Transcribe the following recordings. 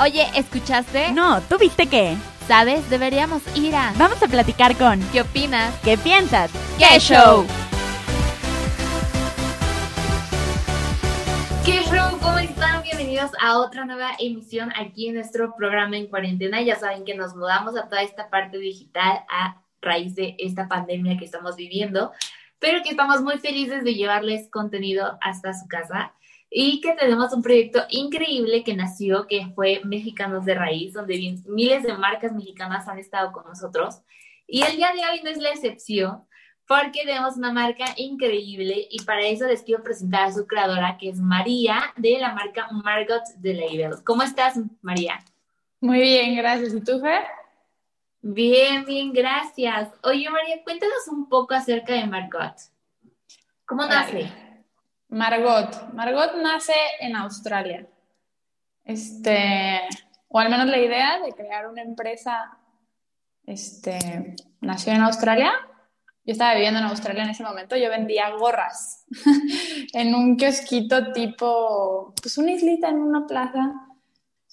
Oye, ¿escuchaste? No, ¿tú viste qué? ¿Sabes? Deberíamos ir a... Vamos a platicar con... ¿Qué opinas? ¿Qué piensas? ¡Qué show! ¿Qué show? ¿Cómo están? Bienvenidos a otra nueva emisión aquí en nuestro programa en cuarentena. Ya saben que nos mudamos a toda esta parte digital a raíz de esta pandemia que estamos viviendo, pero que estamos muy felices de llevarles contenido hasta su casa y que tenemos un proyecto increíble que nació, que fue Mexicanos de Raíz, donde miles de marcas mexicanas han estado con nosotros. Y el día de hoy no es la excepción, porque tenemos una marca increíble y para eso les quiero presentar a su creadora, que es María, de la marca Margot de Label. ¿Cómo estás, María? Muy bien, gracias. ¿Y tú, Fer? Bien, bien, gracias. Oye, María, cuéntanos un poco acerca de Margot. ¿Cómo nace? Margot. Margot nace en Australia. Este, o al menos la idea de crear una empresa, este, nació en Australia. Yo estaba viviendo en Australia en ese momento, yo vendía gorras en un kiosquito tipo, pues una islita en una plaza.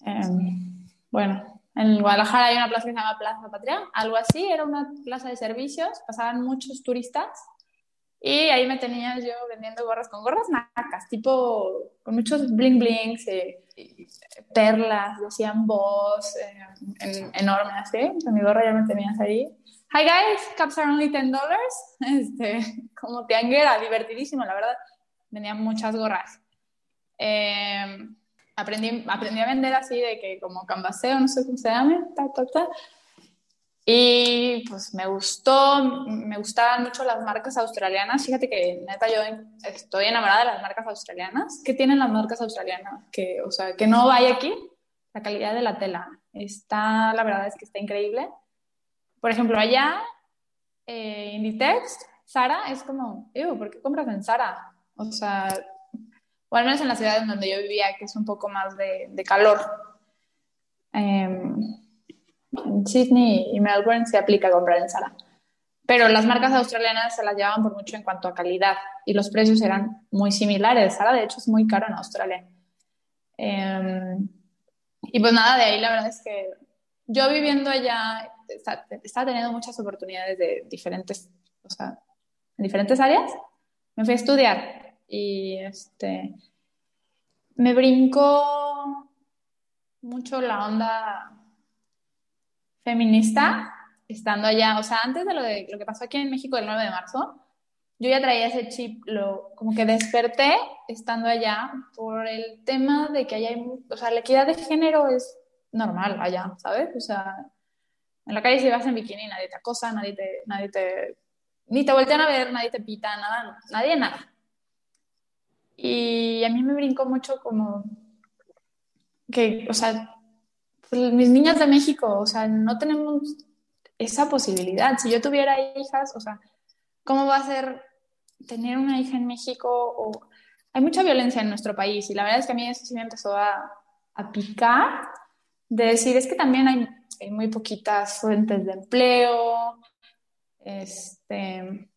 Em, bueno, en Guadalajara hay una plaza que se llama Plaza Patria, algo así, era una plaza de servicios, pasaban muchos turistas y ahí me tenías yo vendiendo gorras con gorras nacas, tipo con muchos bling blings, eh, perlas, decían voz, eh, enorme así. Con mi gorra ya me tenías ahí. Hi guys, caps are only $10. Este, como tianguera, divertidísimo, la verdad. Vendía muchas gorras. Eh, aprendí, aprendí a vender así de que como canvaseo, no sé cómo se llama, ta, ta, ta. Y pues me gustó, me gustaban mucho las marcas australianas. Fíjate que neta yo estoy enamorada de las marcas australianas. ¿Qué tienen las marcas australianas? Que, o sea, que no vaya aquí. La calidad de la tela está, la verdad es que está increíble. Por ejemplo, allá, eh, Inditex, Sara es como, ¿por qué compras en Sara? O sea, o al menos en la ciudad en donde yo vivía, que es un poco más de, de calor. Eh, en Sydney y Melbourne se aplica comprar en Zara. Pero las marcas australianas se las llevaban por mucho en cuanto a calidad y los precios eran muy similares. Zara, de hecho, es muy caro en Australia. Em, y pues nada, de ahí la verdad es que yo viviendo allá estaba teniendo muchas oportunidades de diferentes, o sea, en diferentes áreas. Me fui a estudiar y este, me brincó mucho la onda feminista estando allá, o sea, antes de lo, de lo que pasó aquí en México el 9 de marzo, yo ya traía ese chip, lo, como que desperté estando allá por el tema de que allá hay, o sea, la equidad de género es normal allá, ¿sabes? O sea, en la calle si vas en bikini nadie te acosa, nadie te, nadie te, ni te voltean a ver, nadie te pita, nada, nadie nada. Y a mí me brincó mucho como que, o sea, pues, mis niñas de México, o sea, no tenemos esa posibilidad. Si yo tuviera hijas, o sea, ¿cómo va a ser tener una hija en México? Hay mucha violencia en nuestro país y la verdad es que a mí eso sí me empezó a, a picar, de decir, es que también hay, hay, muy poquitas fuentes de empleo, este,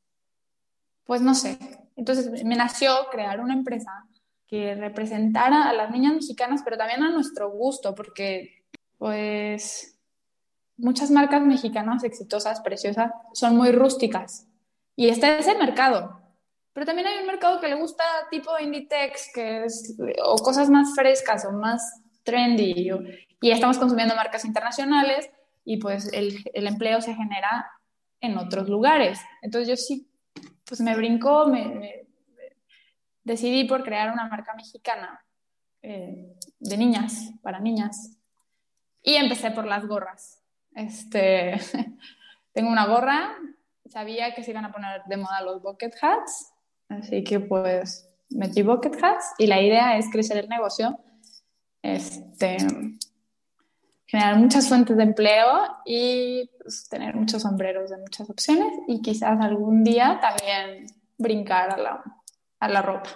pues no sé. Entonces me nació crear una empresa que representara a las niñas mexicanas, pero también a nuestro gusto, porque pues muchas marcas mexicanas exitosas, preciosas, son muy rústicas. Y está ese mercado. Pero también hay un mercado que le gusta tipo Inditex, que es, o cosas más frescas o más trendy. y estamos consumiendo marcas internacionales y pues el, el, empleo se genera en otros lugares. Entonces yo sí, pues me brincó, me, decidí por crear una marca mexicana eh, de niñas, para niñas, y empecé por las gorras. Este, tengo una gorra, sabía que se iban a poner de moda los bucket hats, así que pues metí bucket hats y la idea es crecer el negocio, este, generar muchas fuentes de empleo y pues, tener muchos sombreros de muchas opciones y quizás algún día también brincar a la, a la ropa.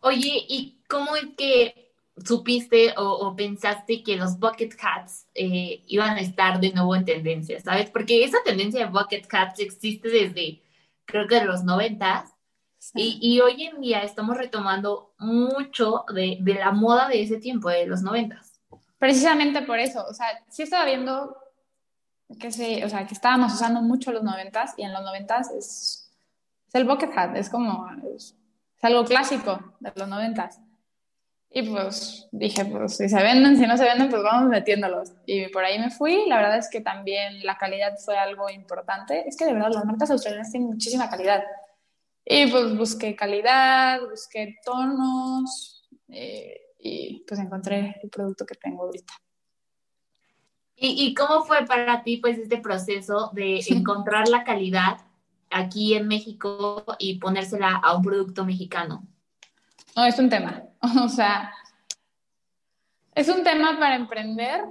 Oye, ¿y cómo es que supiste o, pensaste que los bucket hats eh, iban a estar de nuevo en tendencia, ¿sabes? Porque esa tendencia de bucket hats existe desde, creo que de los noventas, Y, y, hoy en día estamos retomando mucho de, de, la moda de ese tiempo, de los noventas. Precisamente por eso, o sea, sí estaba viendo que, se, o sea, que estábamos usando mucho los noventas y en los noventas es, es el bucket hat, es como, es, es algo clásico de los noventas. Y pues dije, pues si se venden, si no se venden, pues vamos metiéndolos. Y por ahí me fui. La verdad es que también la calidad fue algo importante. Es que de verdad las marcas australianas tienen muchísima calidad. Y pues busqué calidad, busqué tonos eh, y pues encontré el producto que tengo ahorita. ¿Y, ¿Y, cómo fue para ti pues este proceso de encontrar la calidad aquí en México y ponérsela a un producto mexicano? No, es un tema. O sea, es un tema para emprender,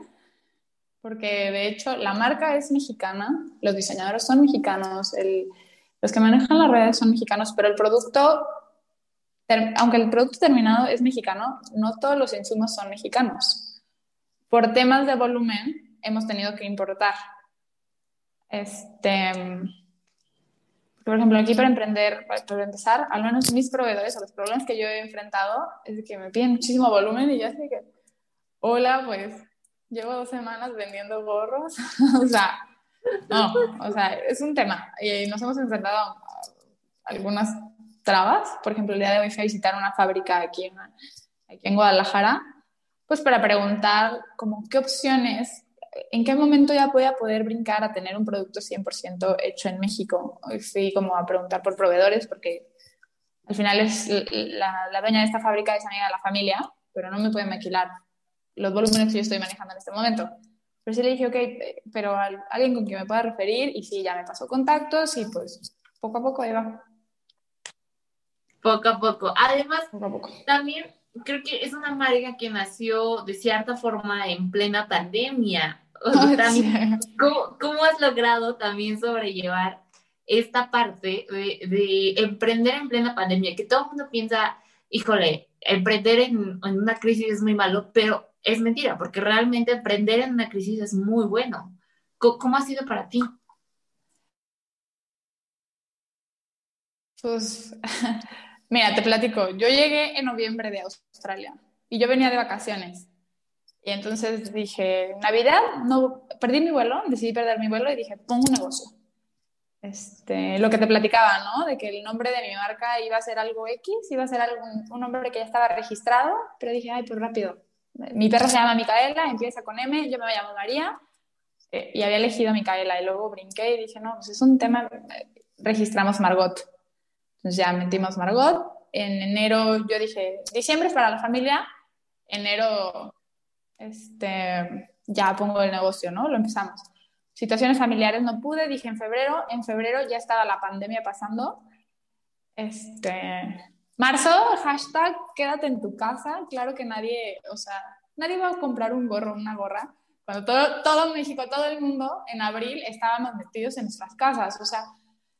porque de hecho la marca es mexicana, los diseñadores son mexicanos, los que manejan las redes son mexicanos, pero el producto, aunque el producto terminado es mexicano, no todos los insumos son mexicanos. Por temas de volumen hemos tenido que importar. Este, por ejemplo, aquí para emprender, para empezar, al menos mis proveedores o los problemas que yo he enfrentado es que me piden muchísimo volumen y yo así que, hola, pues llevo dos semanas vendiendo gorros. o sea, no, o sea, es un tema. Y nos hemos enfrentado a algunas trabas. Por ejemplo, el día de hoy fui a visitar una fábrica aquí en, aquí en Guadalajara, pues para preguntar como qué opciones ¿en qué momento ya voy a poder brincar a tener un producto 100% hecho en México? Fui como a preguntar por proveedores porque al final es la, la dueña de esta fábrica es amiga de la familia, pero no me puede maquilar los volúmenes que yo estoy manejando en este momento. Pero sí le dije, ok, pero alguien con quien me pueda referir y sí, ya me pasó contactos y pues poco a poco ahí va. Poco a poco. Además, poco a poco. también creo que es una marca que nació de cierta forma en plena pandemia. ¿cómo, has logrado también sobrellevar esta parte de, emprender en plena pandemia? Que todo el mundo piensa, híjole, emprender en, una crisis es muy malo, pero es mentira, porque realmente emprender en una crisis es muy bueno. ¿Cómo, ha sido para ti? Pues, mira, te platico. Yo llegué en noviembre de Australia y yo venía de vacaciones. Y entonces dije, Navidad, no, perdí mi vuelo, decidí perder mi vuelo y dije, pongo un negocio. Este, lo que te platicaba, ¿no? De que el nombre de mi marca iba a ser algo X, iba a ser algún, un nombre que ya estaba registrado, pero dije, ay, pues rápido. Mi perro se llama Micaela, empieza con M, yo me llamo María, eh, y había elegido Micaela, y luego brinqué y dije, no, pues es un tema, registramos Margot. Entonces ya metimos Margot. En enero yo dije, diciembre es para la familia, enero este, ya pongo el negocio, ¿no? Lo empezamos. Situaciones familiares no pude, dije en febrero, en febrero ya estaba la pandemia pasando. Este, marzo, hashtag, quédate en tu casa. Claro que nadie, o sea, nadie va a comprar un gorro, una gorra. Cuando todo, todo México, todo el mundo, en abril estábamos metidos en nuestras casas, o sea,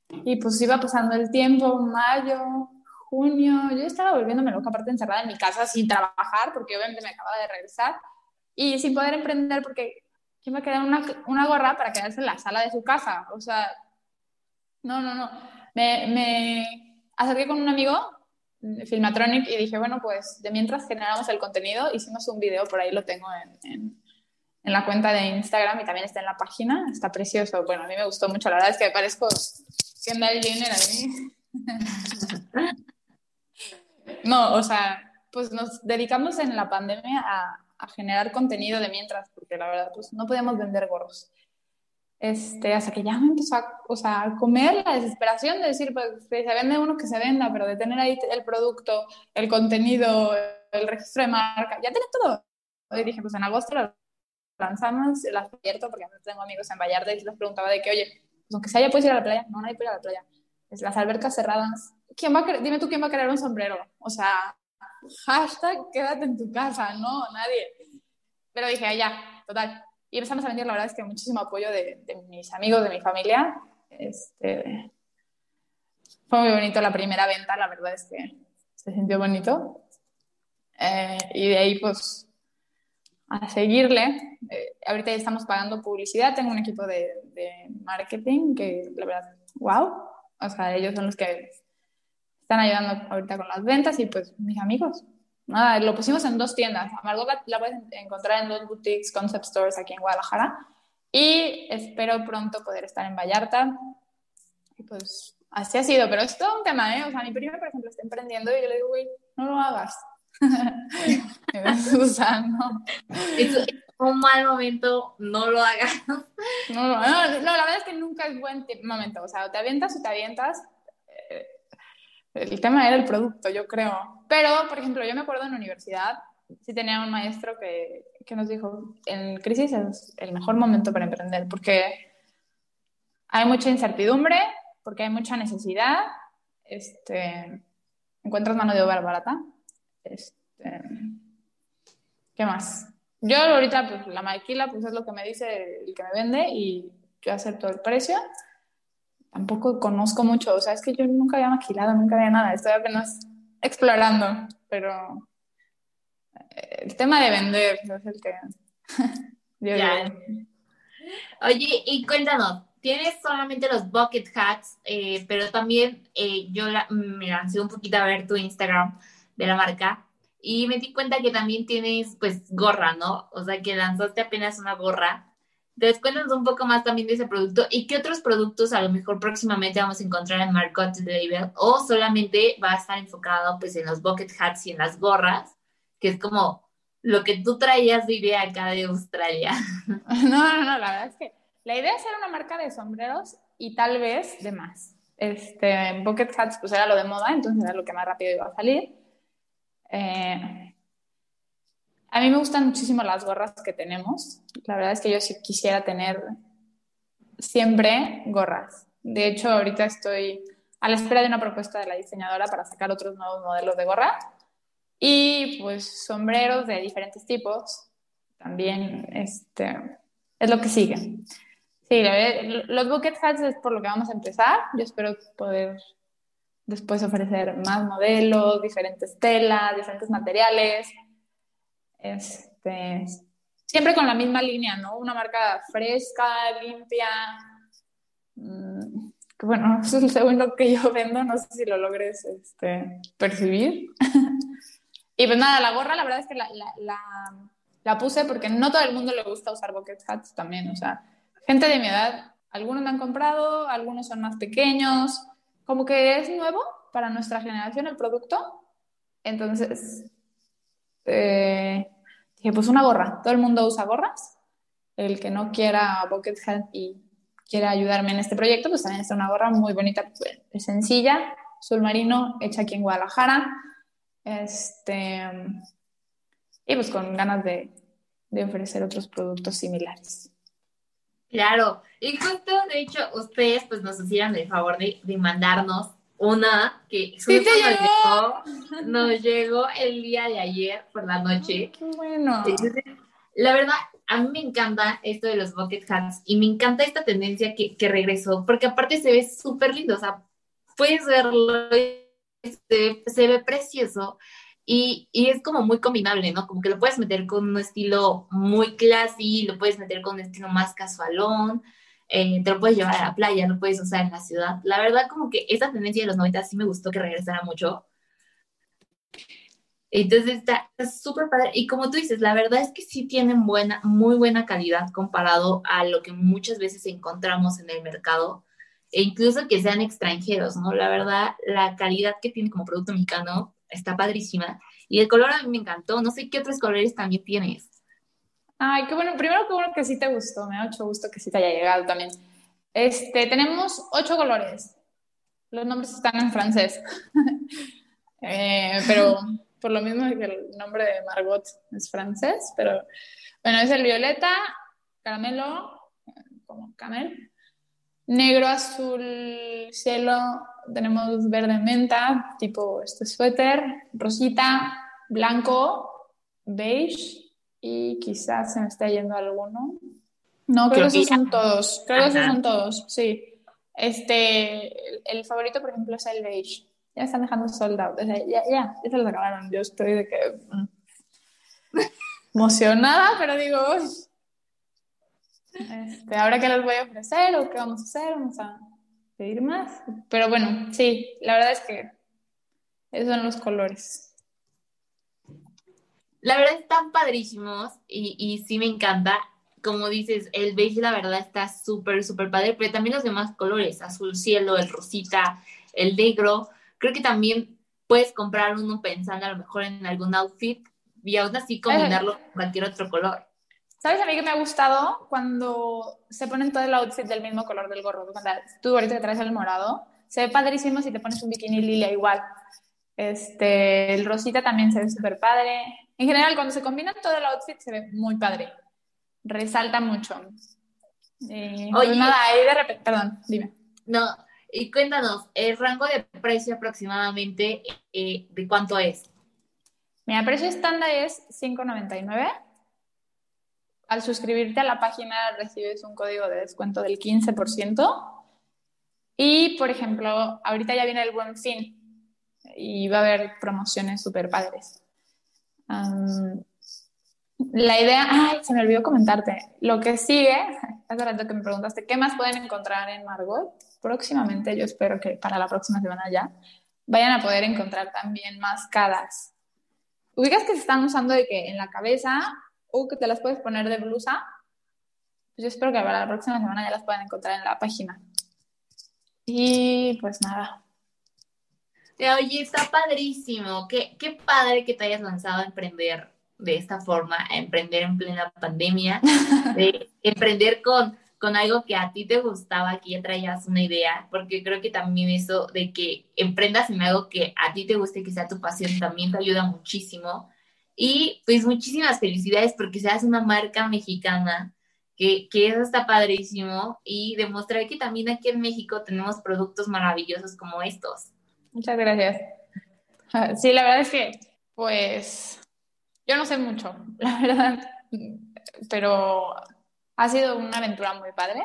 y pues iba pasando el tiempo, mayo, junio, yo estaba volviéndome loca, aparte encerrada en mi casa sin trabajar, porque obviamente me acababa de regresar y sin poder emprender porque ¿quién va a una, una gorra para quedarse en la sala de su casa? O sea, no, no, no. Me, me acerqué con un amigo, Filmatronic, y dije, bueno, pues de mientras generamos el contenido, hicimos un video, por ahí lo tengo en, en, en la cuenta de Instagram y también está en la página, está precioso. Bueno, a mí me gustó mucho, la verdad es que parezco Kendall Jenner a mí. no, o sea, pues nos dedicamos en la pandemia a, a generar contenido de mientras, porque la verdad, pues no podíamos vender gorros. Este, hasta que ya me empezó a, o sea, a comer la desesperación de decir, pues se vende uno que se venda, pero de tener ahí el producto, el contenido, el registro de marca, ya tenés todo. Y dije, pues en agosto lo lanzamos, lo abierto, porque tengo amigos en Vallarta y les preguntaba de que, oye, aunque se haya puedes ir a la playa, no, nadie puede ir a la playa. Es las albercas cerradas. ¿Quién va dime tú quién va a querer un sombrero? O sea, hashtag quédate en tu casa, no, nadie. Pero dije, ya, total. Y empezamos a vender, la verdad es que muchísimo apoyo de, mis amigos, de mi familia. Este, fue muy bonito la primera venta, la verdad es que se sintió bonito. Eh, y de ahí, pues, a seguirle. Eh, ahorita ya estamos pagando publicidad, tengo un equipo de, de marketing que, la verdad, wow. O sea, ellos son los que están ayudando ahorita con las ventas y pues mis amigos. Nada, lo pusimos en dos tiendas. A Margot la, puedes encontrar en dos boutiques, concept stores aquí en Guadalajara. Y espero pronto poder estar en Vallarta. Y pues así ha sido, pero es todo un tema, ¿eh? O sea, mi prima, por ejemplo, está emprendiendo y yo le digo, güey, no lo hagas. Susana. Es un mal momento, no lo hagas. No, no, no, la verdad es que nunca es buen momento. O sea, te avientas o te avientas. Eh, el tema era el producto, yo creo. Pero, por ejemplo, yo me acuerdo en la universidad, sí tenía un maestro que, que nos dijo, en crisis es el mejor momento para emprender, porque hay mucha incertidumbre, porque hay mucha necesidad, este, encuentras mano de obra barata. Este, ¿Qué más? Yo ahorita, pues la maquila, pues es lo que me dice el que me vende y yo acepto el precio. Tampoco conozco mucho, o sea, es que yo nunca había maquilado, nunca había nada, estoy apenas explorando, pero eh, el tema de vender es el que... Oye, y cuéntanos, tienes solamente los bucket hats, eh, pero también eh, yo me lancé un poquito a ver tu Instagram de la marca y me di cuenta que también tienes pues gorra, ¿no? O sea, que lanzaste apenas una gorra. Entonces, cuéntanos un poco más también de ese producto y qué otros productos a lo mejor próximamente vamos a encontrar en Margot Label o solamente va a estar enfocado pues en los bucket hats y en las gorras, que es como lo que tú traías de idea acá de Australia. No, no, no, la verdad es que la idea es ser una marca de sombreros y tal vez de más. Este, bucket hats pues era lo de moda, entonces era lo que más rápido iba a salir. Eh, a mí me gustan muchísimo las gorras que tenemos. La verdad es que yo sí quisiera tener siempre gorras. De hecho, ahorita estoy a la espera de una propuesta de la diseñadora para sacar otros nuevos modelos de gorra. Y pues sombreros de diferentes tipos. También este, es lo que sigue. Sí, los bucket hats es por lo que vamos a empezar. Yo espero poder después ofrecer más modelos, diferentes telas, diferentes materiales. Este, siempre con la misma línea, ¿no? Una marca fresca, limpia. Mm, bueno, eso es segundo que yo vendo, no sé si lo logres este, percibir. y pues nada, la gorra, la verdad es que la, la, la, puse porque no todo el mundo le gusta usar bucket hats también, o sea, gente de mi edad, algunos me han comprado, algunos son más pequeños, como que es nuevo para nuestra generación el producto. Entonces, eh, dije, pues una gorra. Todo el mundo usa gorras. El que no quiera bucket hat y quiera ayudarme en este proyecto, pues también es una gorra muy bonita, pues, sencilla, azul marino, hecha aquí en Guadalajara. Este, y pues con ganas de ofrecer otros productos similares. Claro, y justo, de hecho, ustedes pues nos hicieron el favor de, de mandarnos una que ¿Sí te nos, llegó? nos llegó el día de ayer por la noche. Qué bueno. La verdad, a mí me encanta esto de los bucket hats y me encanta esta tendencia que, que regresó, porque aparte se ve súper lindo, o sea, puedes verlo, se, se ve precioso y, y, es como muy combinable, ¿no? Como que lo puedes meter con un estilo muy classy, lo puedes meter con un estilo más casualón, eh, te lo puedes llevar a la playa, lo puedes usar en la ciudad. La verdad, como que esa tendencia de los 90 sí me gustó que regresara mucho. Entonces está súper padre. Y como tú dices, la verdad es que sí tienen buena, muy buena calidad comparado a lo que muchas veces encontramos en el mercado, e incluso que sean extranjeros, ¿no? La verdad, la calidad que tiene como producto mexicano está padrísima. Y el color a mí me encantó. No sé qué otros colores también tienes. Ay, qué bueno. Primero, qué bueno que sí te gustó. Me da mucho gusto que sí te haya llegado también. Este, tenemos ocho colores. Los nombres están en francés. eh, pero por lo mismo que el nombre de Margot es francés, pero bueno, es el violeta, caramelo, como camel, negro, azul, cielo, tenemos verde menta, tipo este suéter, rosita, blanco, beige y quizás se me está yendo alguno. No, creo, que esos son todos. Creo que esos son todos, sí. Este, el, favorito, por ejemplo, es el beige. Ya están dejando soldado. ya, ya, ya se los acabaron. Yo estoy de que. Mm, emocionada, pero digo. Este, ahora que les voy a ofrecer o qué vamos a hacer, vamos a pedir más. Pero bueno, sí, la verdad es que Esos son los colores. La verdad están padrísimos y, y sí me encanta. Como dices, el beige la verdad está súper, súper padre, pero también los demás colores, azul cielo, el rosita, el negro. Creo que también puedes comprar uno pensando a lo mejor en algún outfit y aún así combinarlo con cualquier otro color. ¿Sabes a mí que me ha gustado cuando se ponen todo el outfit del mismo color del gorro? Tú ahorita que traes el morado, se ve padrísimo si te pones un bikini lila igual. Este, el rosita también se ve súper padre. En general, cuando se combina todo el outfit se ve muy padre. Resalta mucho. Eh, pues Oye, nada, ahí de repente, perdón, dime. No, y cuéntanos, el rango de precio aproximadamente, eh, ¿de cuánto es? Mira, el precio estándar es $5.99. Al suscribirte a la página recibes un código de descuento del 15%. Y, por ejemplo, ahorita ya viene el buen fin y va a haber promociones súper padres. la idea, ay, se me olvidó comentarte. Lo que sigue, hace rato que me preguntaste, ¿qué más pueden encontrar en Margot? Próximamente, yo espero que para la próxima semana ya, vayan a poder encontrar también mascadas. Ubicas que se están usando de que en la cabeza o que te las puedes poner de blusa. Pues yo espero que para la próxima semana ya las puedan encontrar en la página. Y pues nada. Oye, está padrísimo. Qué, qué padre que te hayas lanzado a emprender de esta forma, a emprender en plena pandemia, de emprender con, con algo que a ti te gustaba, que ya traías una idea, porque creo que también eso de que emprendas en algo que a ti te guste, que sea tu pasión, también te ayuda muchísimo. Y pues muchísimas felicidades porque seas una marca mexicana que, eso está padrísimo y demostrar que también aquí en México tenemos productos maravillosos como estos. Muchas gracias. Ah, sí, la verdad es que, pues, yo no sé mucho, la verdad, pero ha sido una aventura muy padre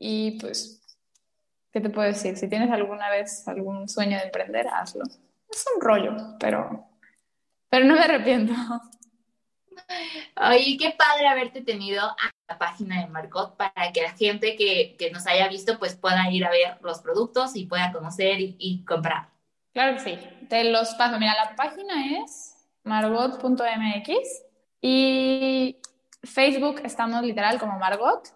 y pues, ¿qué te puedo decir? Si tienes alguna vez algún sueño de emprender, hazlo. Es un rollo, pero, pero no me arrepiento. Oye, qué padre haberte tenido a la página de Margot para que la gente que, nos haya visto pues pueda ir a ver los productos y pueda conocer y, comprar. Claro que sí, te los paso. Mira, la página es margot.mx y Facebook estamos literal como Margot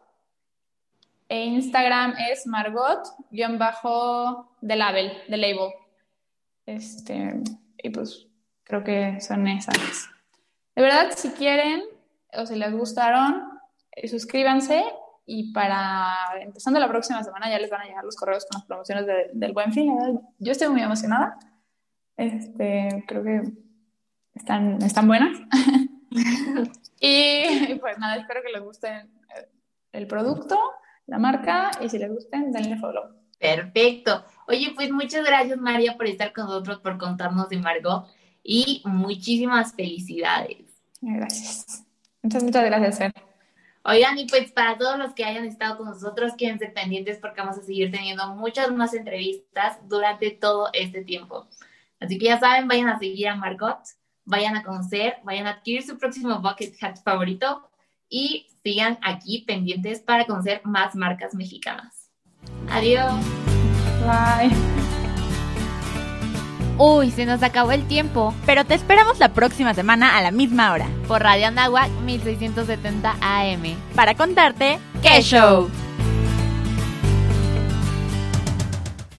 e Instagram es Margot-de label, de label. Este, y pues creo que son esas. De verdad, si quieren o si les gustaron, eh, suscríbanse y para empezando la próxima semana ya les van a llegar los correos con las promociones del Buen Fin. Yo estoy muy emocionada. Este, creo que están, están buenas. y, pues nada, espero que les guste el producto, la marca y si les gusten, denle follow. Perfecto. Oye, pues muchas gracias María por estar con nosotros, por contarnos de Margot y muchísimas felicidades. Gracias. Muchas, muchas gracias, Fer. Oigan, y pues para todos los que hayan estado con nosotros, quédense pendientes porque vamos a seguir teniendo muchas más entrevistas durante todo este tiempo. Así que ya saben, vayan a seguir a Margot, vayan a conocer, vayan a adquirir su próximo bucket hat favorito y sigan aquí pendientes para conocer más marcas mexicanas. Adiós. Bye. Uy, se nos acabó el tiempo, pero te esperamos la próxima semana a la misma hora. Por Radio Anáhuac 1670 AM para contarte qué show.